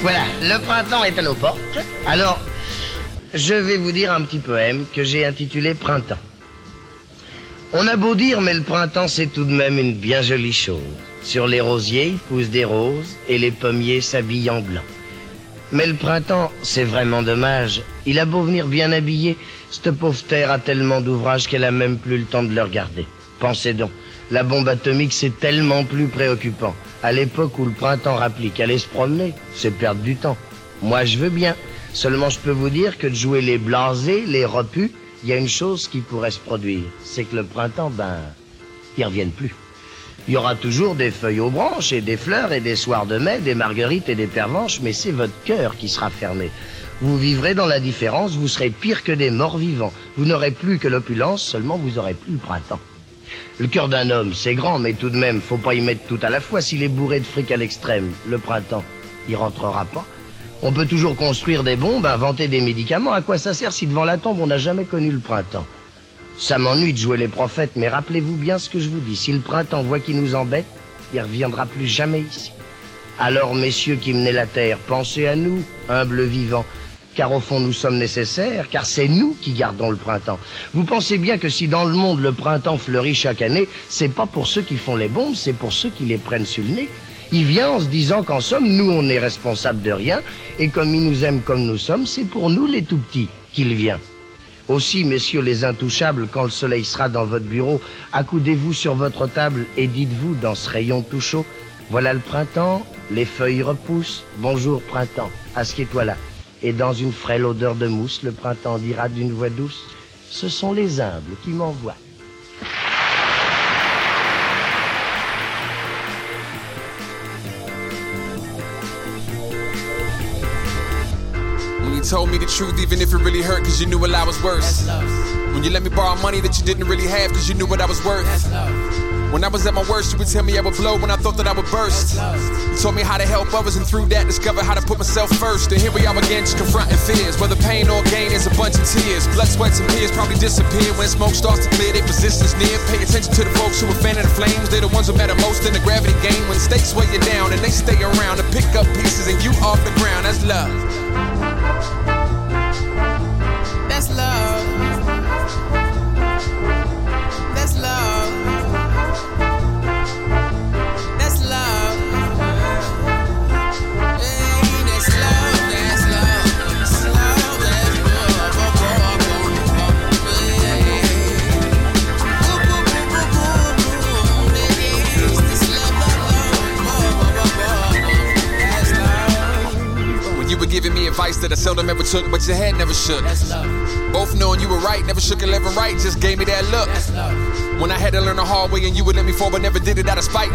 Voilà, le printemps est à nos portes. Alors, je vais vous dire un petit poème que j'ai intitulé Printemps. On a beau dire, mais le printemps c'est tout de même une bien jolie chose. Sur les rosiers, il pousse des roses et les pommiers s'habillent en blanc. Mais le printemps, c'est vraiment dommage. Il a beau venir bien habillé, cette pauvre terre a tellement d'ouvrages qu'elle a même plus le temps de le regarder. Pensez donc, la bombe atomique c'est tellement plus préoccupant. À l'époque où le printemps rapplique, aller se promener, c'est perdre du temps. Moi je veux bien. Seulement je peux vous dire que de jouer les blasés, les repus, il y a une chose qui pourrait se produire. C'est que le printemps, ben, ils reviennent plus. Il y aura toujours des feuilles aux branches et des fleurs et des soirs de mai, des marguerites et des pervenches, mais c'est votre cœur qui sera fermé. Vous vivrez dans la différence, vous serez pire que des morts vivants. Vous n'aurez plus que l'opulence, seulement vous aurez plus le printemps. Le cœur d'un homme, c'est grand, mais tout de même, faut pas y mettre tout à la fois. S'il est bourré de fric à l'extrême, le printemps, il rentrera pas. On peut toujours construire des bombes, inventer des médicaments. À quoi ça sert si devant la tombe on n'a jamais connu le printemps? Ça m'ennuie de jouer les prophètes, mais rappelez-vous bien ce que je vous dis. Si le printemps voit qu'il nous embête, il reviendra plus jamais ici. Alors, messieurs qui menez la terre, pensez à nous, humbles vivants, car au fond nous sommes nécessaires, car c'est nous qui gardons le printemps. Vous pensez bien que si dans le monde le printemps fleurit chaque année, c'est pas pour ceux qui font les bombes, c'est pour ceux qui les prennent sur le nez. Il vient en se disant qu'en somme, nous on est responsable de rien, et comme il nous aime comme nous sommes, c'est pour nous les tout petits qu'il vient. Aussi, messieurs les intouchables, quand le soleil sera dans votre bureau, accoudez-vous sur votre table et dites-vous dans ce rayon tout chaud, voilà le printemps, les feuilles repoussent, bonjour printemps, assieds-toi là. Et dans une frêle odeur de mousse, le printemps dira d'une voix douce, ce sont les humbles qui m'envoient. When you told me the truth, even if it really hurt, cause you knew what I was worth. When you let me borrow money that you didn't really have, cause you knew what I was worth. When I was at my worst, you would tell me I would blow when I thought that I would burst. You taught me how to help others, and through that, discovered how to put myself first. And here we are again, just confronting fears. Whether pain or gain is a bunch of tears. Blood, sweats, and tears probably disappear when smoke starts to clear. Their positions near. Pay attention to the folks who are fanning the flames. They're the ones who matter most in the gravity game. When stakes weigh you down, and they stay around to pick up pieces, and you off the ground. That's love. Took, but your head never shook. Both knowing you were right, never shook and never right, just gave me that look. When I had to learn the hard way and you would let me fall, but never did it out of spite.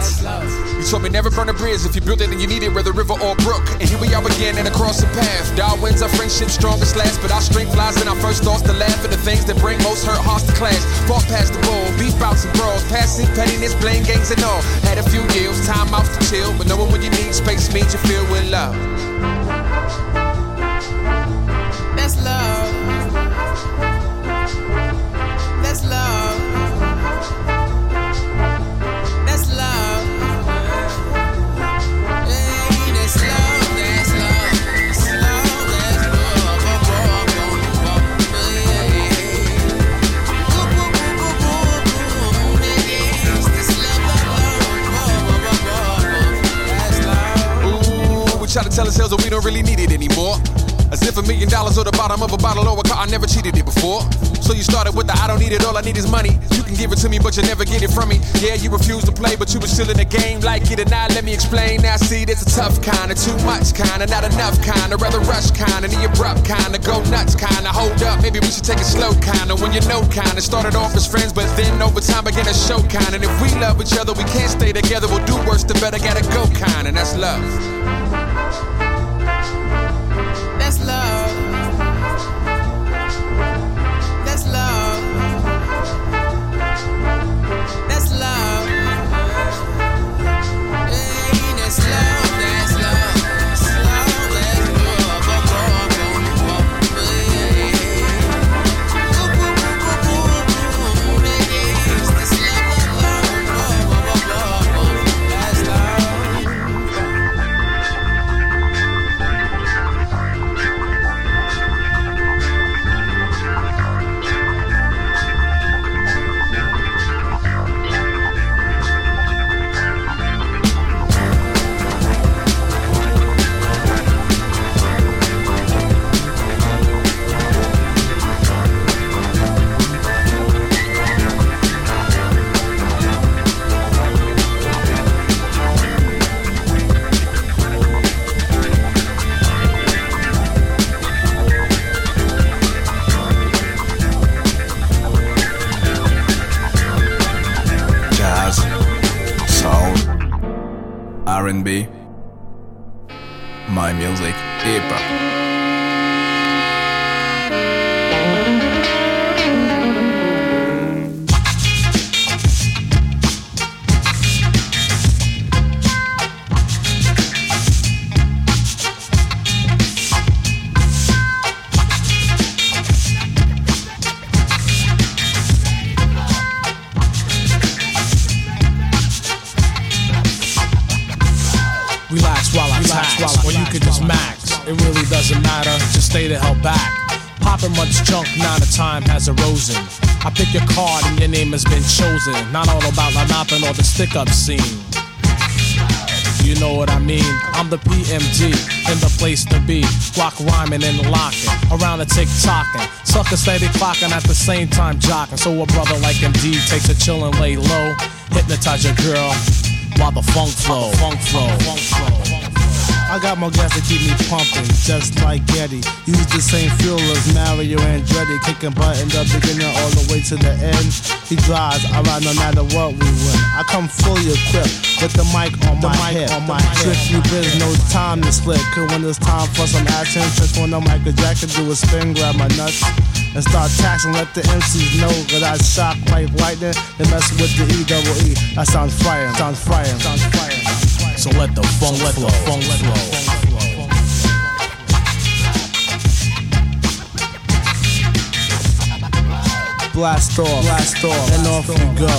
You told me never burn a bridge if you build it and you need it, whether river or brook. And here we are again and across the path. Darwin's our friendship strongest last, but our strength lies in our first thoughts to laugh at the things that bring most hurt hearts to clash. Fought past the bowl, beef bouts and brawls, passing pettiness, blame games and all. Had a few years, time out to chill, but knowing when you need space means you feel with love. That's love. That's love. That's love. That's love. That's love. That's love. That's love. Ooh, we try to tell ourselves that we don't really need it anymore. As if a million dollars or the bottom of a bottle or a car, I never cheated it before. So you started with the I don't need it, all I need is money. You can give it to me, but you never get it from me. Yeah, you refuse to play, but you were still in the game. Like it or not, let me explain. Now, see, there's a tough kind of too much kind of not enough kind of rather rush kind of the abrupt kind of go nuts kind of hold up. Maybe we should take it slow kind of when you know kind of started off as friends, but then over time began to show kind. And if we love each other, we can't stay together. We'll do worse, the better gotta go kind, and that's love. R&B. My music, hip hop. Stay the hell back. Popping much junk, now the time has arisen. I pick your card and your name has been chosen. Not all about La Nappin or the stick up scene. You know what I mean? I'm the PMG in the place to be. Block rhyming and locking around the tick tocking. Sucker steady clocking at the same time jocking. So a brother like MD takes a chill and lay low. Hypnotize your girl while the funk flow. Funk flow. Funk flow. I got more gas to keep me pumping, just like Getty. Use the same fuel as Mario Andretti, kicking butt in the beginning all the way to the end. He drives, I ride no matter what we win. I come fully equipped with the mic on my hip. On my Strictly biz, no time to split. Cause when it's time for some action, just when the Michael Jackson do a spin, grab my nuts. And start taxing, let the MCs know that I shock like lightning. and mess with the E double E. That sounds fire, sounds frightening, sounds frightening. So let the funk let flow. The funk flow. Blast off, blast off, and off we go.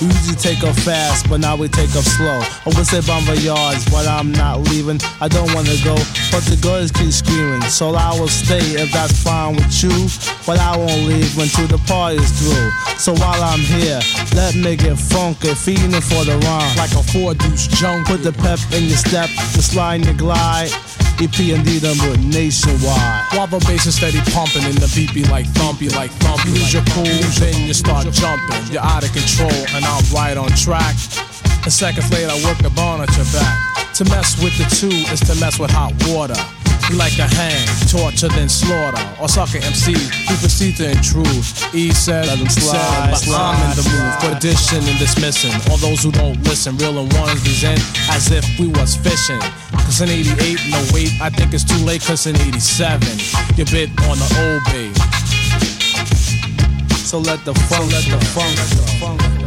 We usually take off fast, but now we take off slow. I would say bomb yards, but I'm not leaving. I don't wanna go, but the girls keep screaming. So I will stay if that's fine with you. But I won't leave until the party's through. So while I'm here, let me get funky, feeding for the rhyme. Like a four deuce junk. Put the pep in your step, the slide in the glide. EP and D them with nationwide. The bass is steady pumping and the beat be like thumpy, like thumpy. Lose your cool, then you start jumping. You're out of control and I'm right on track. And seconds later, I work the bone at your back. To mess with the two is to mess with hot water. We like to hang, torture, then slaughter. Or sucker MCs who proceed to intrude. E said, Let 'em slide, but I'm in the move for addition and dismissing. All those who don't listen, real and ones present as if we was fishing. Cause in 88, no wait, I think it's too late cause in 87, you bit on the old babe. So let the funk, let the funk, the funk.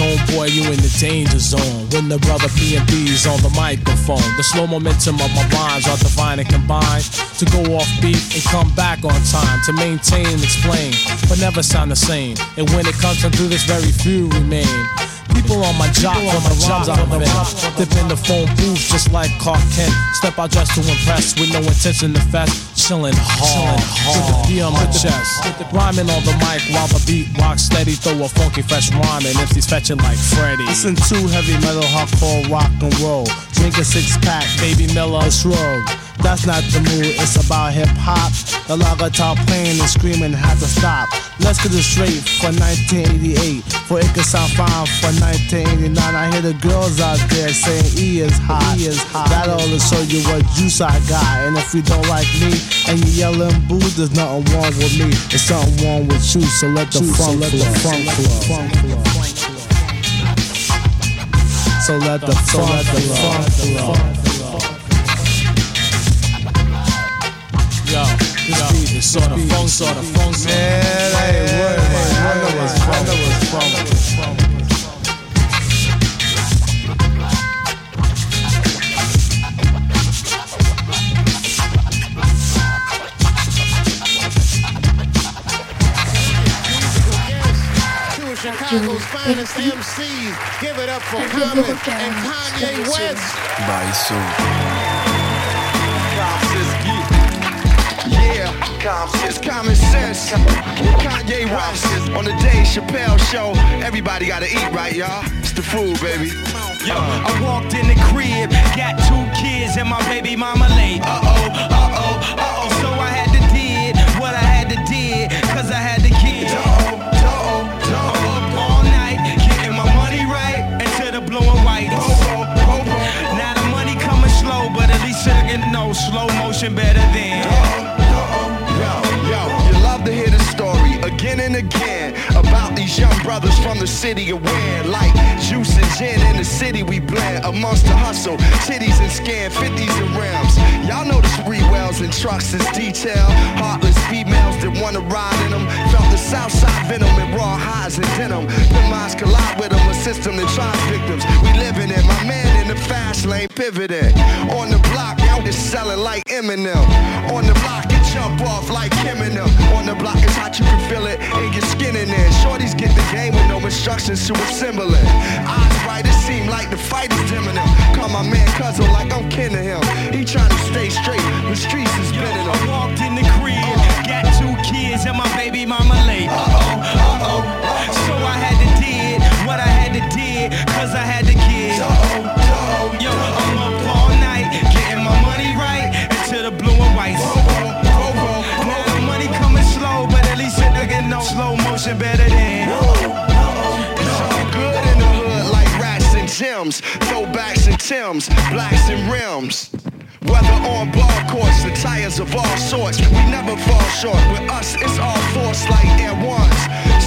On, boy, you in the danger zone. When the brother PMD's on the microphone, the slow momentum of my rhymes are divine and combined to go off beat and come back on time to maintain and explain, but never sound the same. And when it comes to do this, very few remain. People on my job on my on the vent. Dip in the phone booth just like Clark Kent. Step out just to impress with no intention to fest. Chillin' hard, with the P on my chest. Rhyming on the mic while the beat rocks steady. Throw a funky fresh rhyme and MC's fetching like Freddy. Listen to heavy metal, hardcore, rock and roll. Drink a six pack, Baby Miller, shrug. That's not the mood, it's about hip hop. The lager top playing and screaming had to stop. Let's get it straight for 1988. For it could sound fine for 1989. I hear the girls out there saying E is hot. E is hot. That ought to show you what juice I got. And if you don't like me and you yelling boo, there's nothing wrong with me. There's something wrong with you. So let the funk let the funk flow. So let the funk let the funk flow. This beat is sort of funk, sort of funk. sort of- Man, I ain't worried about it. I know it's funk. I know it's funk. Two of Chicago's finest MCs. Give it up for Common and Kanye West. By Soul. It's common sense. Kanye West on the Dave Chappelle show. Everybody gotta eat, right, y'all? It's the food, baby. Yo, I walked in the crib, got two kids and my baby mama late. Uh oh, uh oh, uh oh. So I had to did what I had to did, cause I had the kids. Uh oh, uh oh, I'm up all night, getting my money right instead of blowing white. Now the money coming slow, but at least I can know slow motion better than. Again and again about these young brothers from the city of Wayne. Like juice and gin in the city we blend amongst the hustle, titties and scan, 50s and rims. Y'all know the Sprewells and trucks is detail. Heartless females that wanna ride in them. Felt the south side venom and raw highs and denim. The minds collide with them, a system that tries victims. We living in my man in the fast lane pivoting. On the block, y'all just selling like Eminem. On the block, jump off like him and them. On the block, it's hot, you can feel it in your skin in there. Shorties get the game with no instructions to assemble it. Eyes bright, it seem like the fight is dimming him. Call my man cousin like I'm kin to him. He trying to stay straight, the streets is bending him. I walked in the crib, got two kids and my baby mama late. Uh-oh, uh-oh. So and throwbacks and Tims, blacks and rims. Whether on ball courts, the tires of all sorts, we never fall short. With us, it's all force like Air Ones.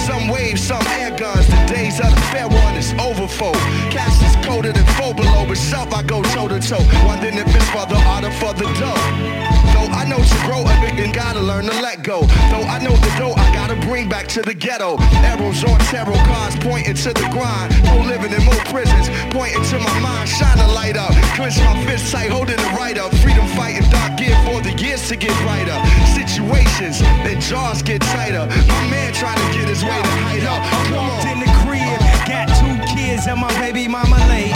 Some waves, some air guns. The days of the fair one is over, folk. Cast is colder than four below, but self I go toe to toe. Wondering if it's for the art or for the dough. I know to grow a nigga gotta learn to let go. Though I know the dough I gotta bring back to the ghetto. Arrows on tarot cards pointing to the grind. More living in more prisons, pointing to my mind. Shine a light up, clench my fist tight, holding it right up. Freedom fighting dark gear for the years to get brighter. Situations, then jaws get tighter. My man trying to get his way to hide up. I walked in the crib, got two kids and my baby mama late.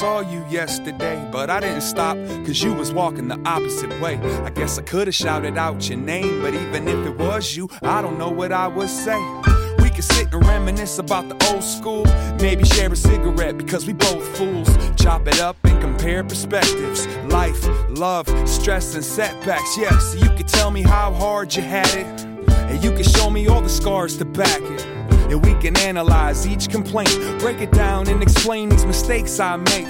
Saw you yesterday, but I didn't stop cause you was walking the opposite way. I guess I could've shouted out your name, but even if it was you, I don't know what I would say. We could sit and reminisce about the old school, maybe share a cigarette because we both fools. Chop it up and compare perspectives. Life, love, stress, and setbacks. Yeah, so you could tell me how hard you had it, and you could show me all the scars to back it. And we can analyze each complaint, break it down, and explain these mistakes I make.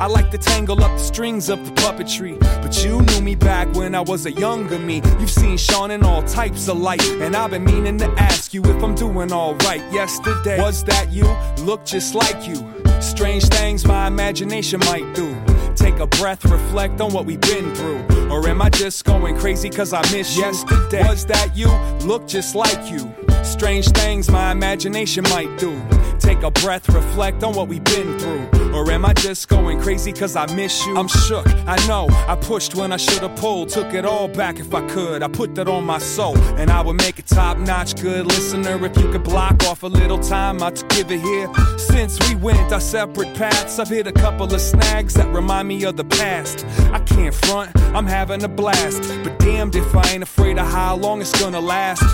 I like to tangle up the strings of the puppetry, but you knew me back when I was a younger me. You've seen Sean in all types of light, and I've been meaning to ask you if I'm doing alright. Yesterday, was that you? Look just like you. Strange things my imagination might do. Take a breath, reflect on what we've been through. Or am I just going crazy cause I miss you? Yesterday, was that you? Look just like you. Strange things my imagination might do. Take a breath, reflect on what we've been through. Or am I just going crazy cause I miss you? I'm shook, I know. I pushed when I should've pulled. Took it all back if I could. I put that on my soul. And I would make a top notch good listener if you could block off a little time to give it here. Since we went our separate paths, I've hit a couple of snags that remind me of the past. I can't front, I'm having a blast. But damned if I ain't afraid of how long it's gonna last.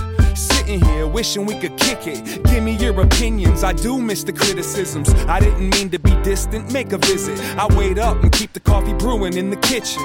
Sitting here wishing we could kick it. Give me your opinions. I do miss the criticisms. I didn't mean to be distant. Make a visit. I wait up and keep the coffee brewing in the kitchen.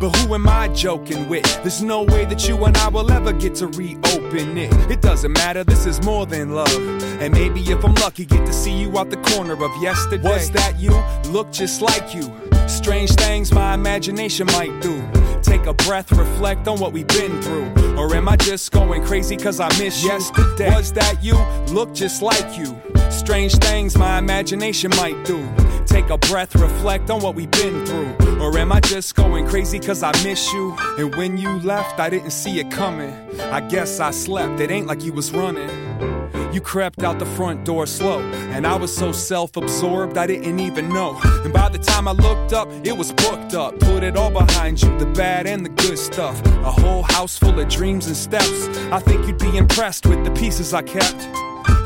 But who am I joking with? There's no way that you and I will ever get to reopen it. It doesn't matter, this is more than love. And maybe if I'm lucky, get to see you out the corner of yesterday. Was that you? Look just like you. Strange things my imagination might do. Take a breath, reflect on what we've been through. Or am I just going crazy cause I miss you? Yesterday. Was that you? Look just like you. Strange things my imagination might do. Take a breath, reflect on what we've been through. Or am I just going crazy cause I miss you? And when you left, I didn't see it coming. I guess I slept, it ain't like you was running. You crept out the front door slow, and I was so self absorbed I didn't even know. And by the time I looked up, it was booked up. Put it all behind you, the bad and the good stuff. A whole house full of dreams and steps. I think you'd be impressed with the pieces I kept.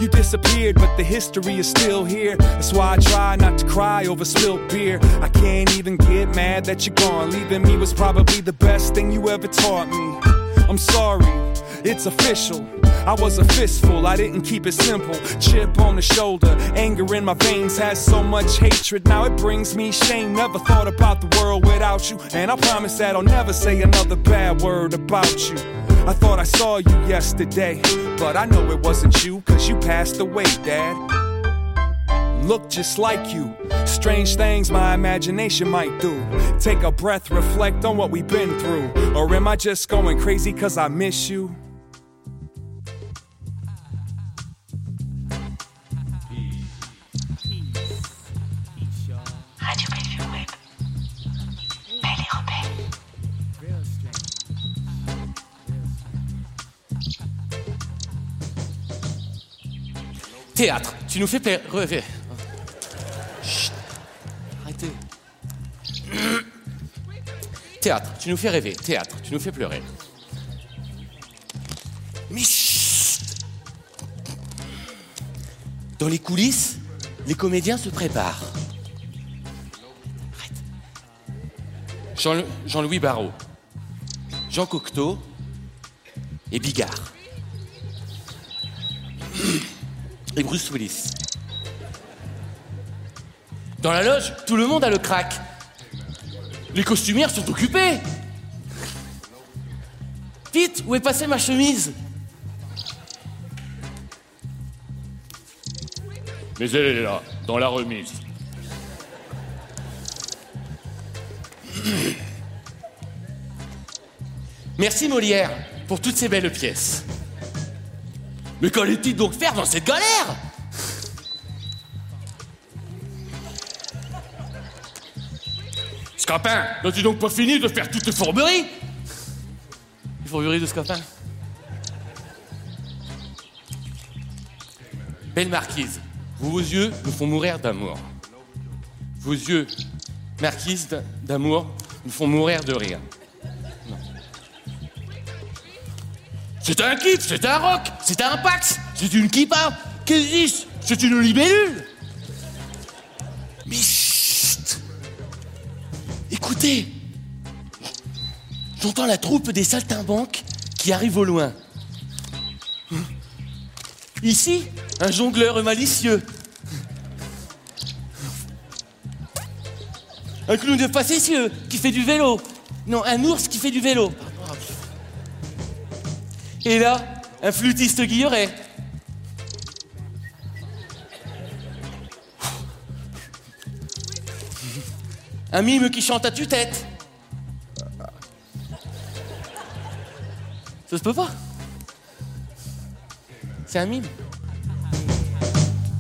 You disappeared, but the history is still here. That's why I try not to cry over spilled beer. I can't even get mad that you're gone. Leaving me was probably the best thing you ever taught me. I'm sorry, it's official. I was a fistful, I didn't keep it simple. Chip on the shoulder, anger in my veins has so much hatred. Now it brings me shame. Never thought about the world without you. And I promise that I'll never say another bad word about you. I thought I saw you yesterday, but I know it wasn't you, cause you passed away, Dad. Look just like you. Strange things my imagination might do. Take a breath, reflect on what we've been through. Or am I just going crazy cause I miss you? Théâtre, tu nous fais rêver. Chut, arrêtez. Théâtre, tu nous fais rêver. Théâtre, tu nous fais pleurer. Mais chut Dans les coulisses, les comédiens se préparent. Jean-Louis Barrault, Jean Cocteau et Bigard. Et Bruce Willis. Dans la loge, tout le monde a le crack. Les costumières sont occupées. Vite, où est passée ma chemise? Mais elle est là, dans la remise. Merci Molière pour toutes ces belles pièces. Mais qu'allait-il donc faire dans cette galère Scapin, n'as-tu donc pas fini de faire toutes tes fourberies Les fourberies de Scapin Belle marquise, vos yeux me font mourir d'amour. Vos yeux, marquise d'a- d'amour, me font mourir de rire. C'est un kiff, c'est un rock, c'est un pax, c'est une kippa, qu'est-ce que c'est une libellule Mais chut Écoutez J'entends la troupe des saltimbanques qui arrive au loin. Ici, un jongleur malicieux. Un clown de facétieux qui fait du vélo. Non, un ours qui fait du vélo. Et là, un flûtiste guilleret. Un mime qui chante à tue-tête. Ça se peut pas. C'est un mime.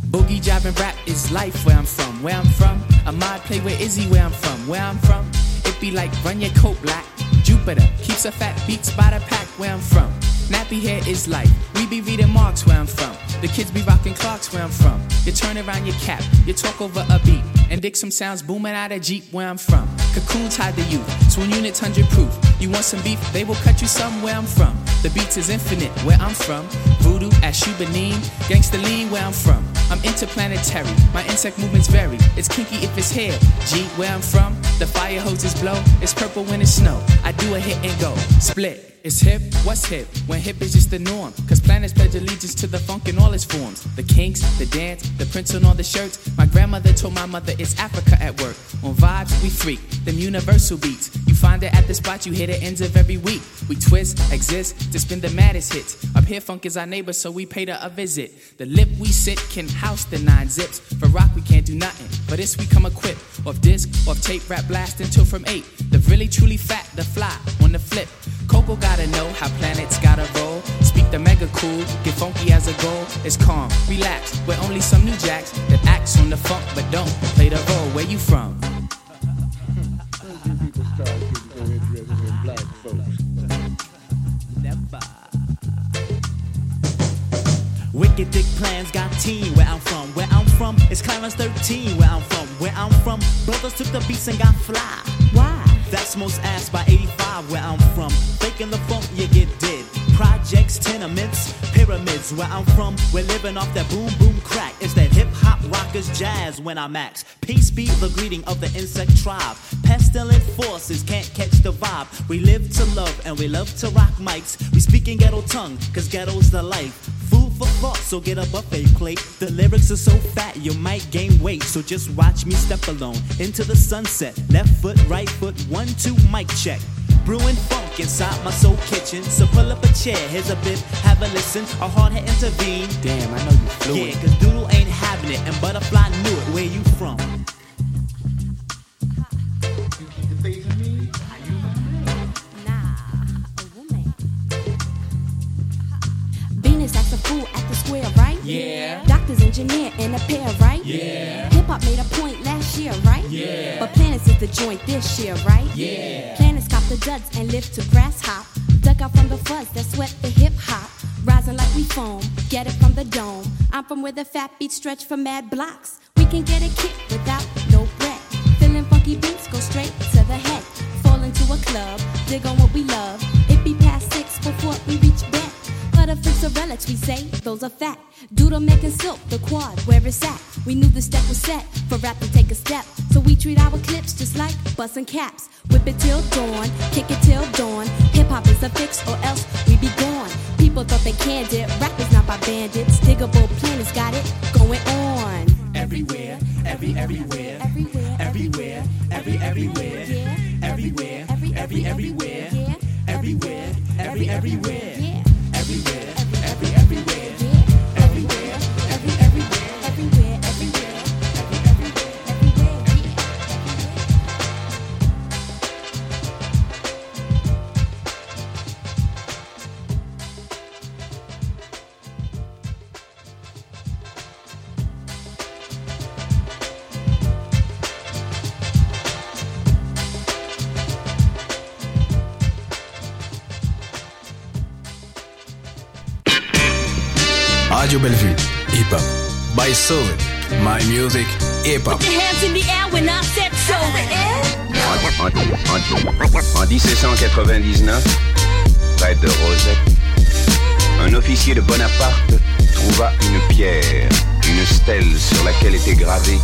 Boogie jobbing rap is life where I'm from. Where I'm from, a mod play with Izzy where I'm from. Where I'm from, it be like run your coat black. Jupiter keeps a fat beats by the pack where I'm from. Nappy hair is life. We be reading marks where I'm from. The kids be rocking clocks where I'm from. You turn around your cap, you talk over a beat, and dig some sounds booming out of Jeep where I'm from. Cocoons hide the youth, swing units hundred proof. You want some beef, they will cut you some where I'm from. The beats is infinite where I'm from. Voodoo at Shubanin, gangsta lean where I'm from. I'm interplanetary, my insect movements vary. It's kinky if it's hair. G where I'm from, the fire hoses blow. It's purple when it's snow. I do a hit and go. Split. It's hip, what's hip? When hip is just the norm. Cause planets pledge allegiance to the funk in all its forms. The kinks, the dance, the prints on all the shirts. My grandmother told my mother it's Africa at work. On vibes, we freak. Them universal beats. Find it at the spot you hit it ends of every week. We twist, exist, to spin the maddest hits. Up here, funk is our neighbor, so we paid her a visit. The lip we sit can house the nine zips. For rock, we can't do nothing. For this, we come equipped. Off disc, off tape, rap blast until from eight. The really truly fat, the fly on the flip. Coco gotta know how planets gotta roll. Speak the mega cool, get funky as a goal. It's calm, relax. We're only some new jacks that acts on the funk but don't play the role. Where you from? Wicked dick plans got teen where I'm from. Where I'm from it's Clarence 13. Where I'm from, where I'm from, brothers took the beats and got fly. Why? That's most asked by 85 where I'm from. Faking the funk, you get dead. Projects, tenements, pyramids. Where I'm from, we're living off that boom boom crack. It's that hip hop rockers jazz when I'm max. Peace be the greeting of the insect tribe. Pestilent forces can't catch the vibe. We live to love and we love to rock mics. We speak in ghetto tongue, cause ghetto's the life. Thought, so get a buffet plate. The lyrics are so fat, you might gain weight. So just watch me step alone into the sunset. Left foot, right foot, one, two, mic check. Brewing funk inside my soul kitchen. So pull up a chair, here's a bit, have a listen. A hard head intervene. Damn, I know you fluid. Yeah, cause Doodle ain't having it, and Butterfly knew it. Where you from? Engineer, and a pair, right? Yeah. Hip hop made a point last year, right? Yeah. But Planets is the joint this year, right? Yeah. Planets cop the duds and live to grass hop. Duck out from the fuzz that sweat the hip hop. Rising like we foam, get it from the dome. I'm from where the fat beats stretch for mad blocks. We can get a kick without no breath. Feeling funky beats go straight to the head. Fall into a club, dig on what we love. Relics, we say, those are fat. Doodle making silk, the quad, where it's at. We knew the step was set for rap to take a step. So we treat our clips just like bussin' caps. Whip it till dawn, kick it till dawn. Hip hop is a fix or else we be gone. People thought they canned it, rap is not by bandits. Digable Planets got it going on. Everywhere, every everywhere, everywhere, everywhere, every everywhere, everywhere, every every everywhere, everywhere, every everywhere, everywhere, everywhere, everywhere, Radio Bellevue, hip hop. By Solid, my music, hip hop. Put your hands in the air when I said so. En, en- en 1799, près de Rosette, un officier de Bonaparte trouva une pierre, une stèle sur laquelle était gravé